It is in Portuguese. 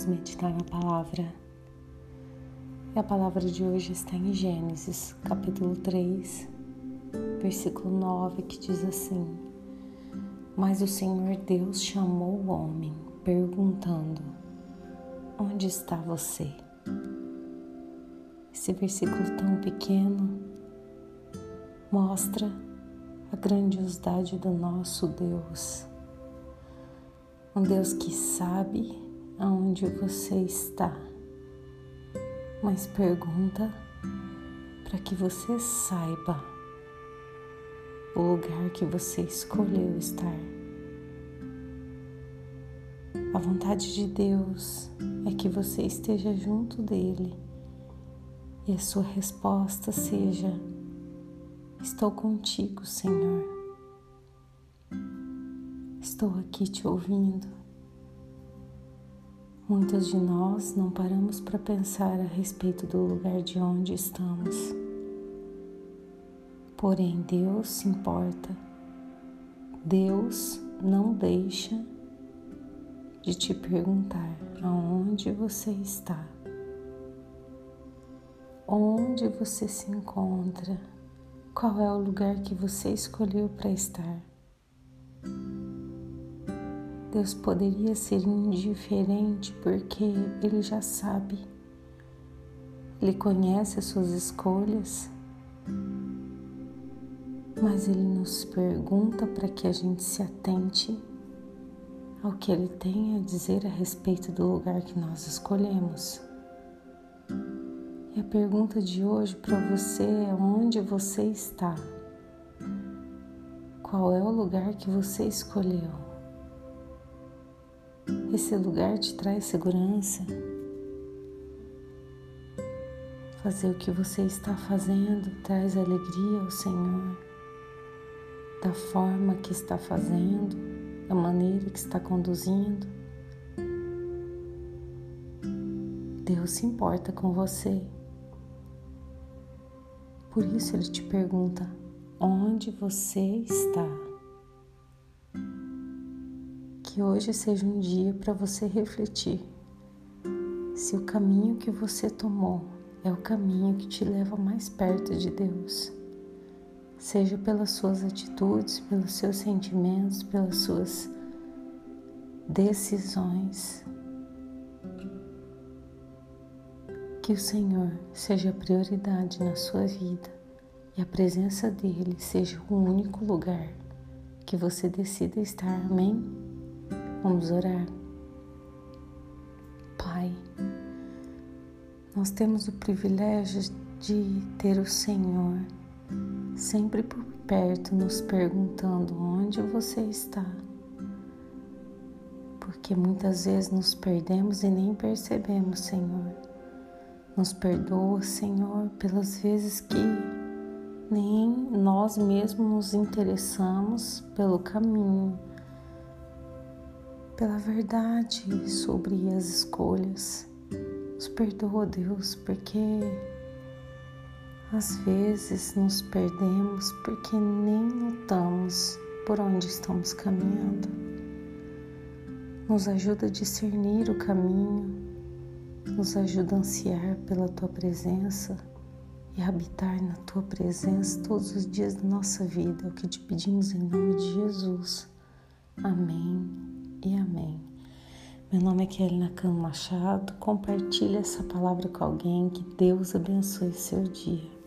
Vamos meditar na palavra. E a palavra de hoje está em Gênesis, capítulo 3, versículo 9, que diz assim: Mas o Senhor Deus chamou o homem, perguntando: Onde está você? Esse versículo tão pequeno mostra a grandiosidade do nosso Deus. Um Deus que sabe aonde você está, mas pergunta para que você saiba o lugar que você escolheu estar. A vontade de Deus é que você esteja junto dele e a sua resposta seja: Estou contigo, Senhor. Estou aqui te ouvindo. Muitos de nós não paramos para pensar a respeito do lugar de onde estamos. Porém, Deus se importa. Deus não deixa de te perguntar aonde você está, onde você se encontra qual é o lugar que você escolheu para estar? Deus poderia ser indiferente porque Ele já sabe, Ele conhece as suas escolhas, mas Ele nos pergunta para que a gente se atente ao que Ele tem a dizer a respeito do lugar que nós escolhemos. E a pergunta de hoje para você é: onde você está? Qual é o lugar que você escolheu? Esse lugar te traz segurança? Fazer o que você está fazendo traz alegria ao Senhor, da forma que está fazendo, da maneira que está conduzindo. Deus se importa com você. Por isso ele te pergunta: onde você está? Que hoje seja um dia para você refletir se o caminho que você tomou é o caminho que te leva mais perto de Deus. Seja pelas suas atitudes, pelos seus sentimentos, pelas suas decisões. Que o Senhor seja a prioridade na sua vida e a presença dele seja o único lugar que você decida estar. Amém? Vamos orar. Pai, nós temos o privilégio de ter o Senhor sempre por perto, nos perguntando onde você está. Porque muitas vezes nos perdemos e nem percebemos, Senhor nos perdoa, Senhor, pelas vezes que nem nós mesmos nos interessamos pelo caminho, pela verdade sobre as escolhas. Nos perdoa, Deus, porque às vezes nos perdemos porque nem notamos por onde estamos caminhando. Nos ajuda a discernir o caminho nos ajuda a ansiar pela tua presença e habitar na tua presença todos os dias da nossa vida. É o que te pedimos em nome de Jesus. Amém e amém. Meu nome é Kelly Nakano Machado. Compartilhe essa palavra com alguém. Que Deus abençoe seu dia.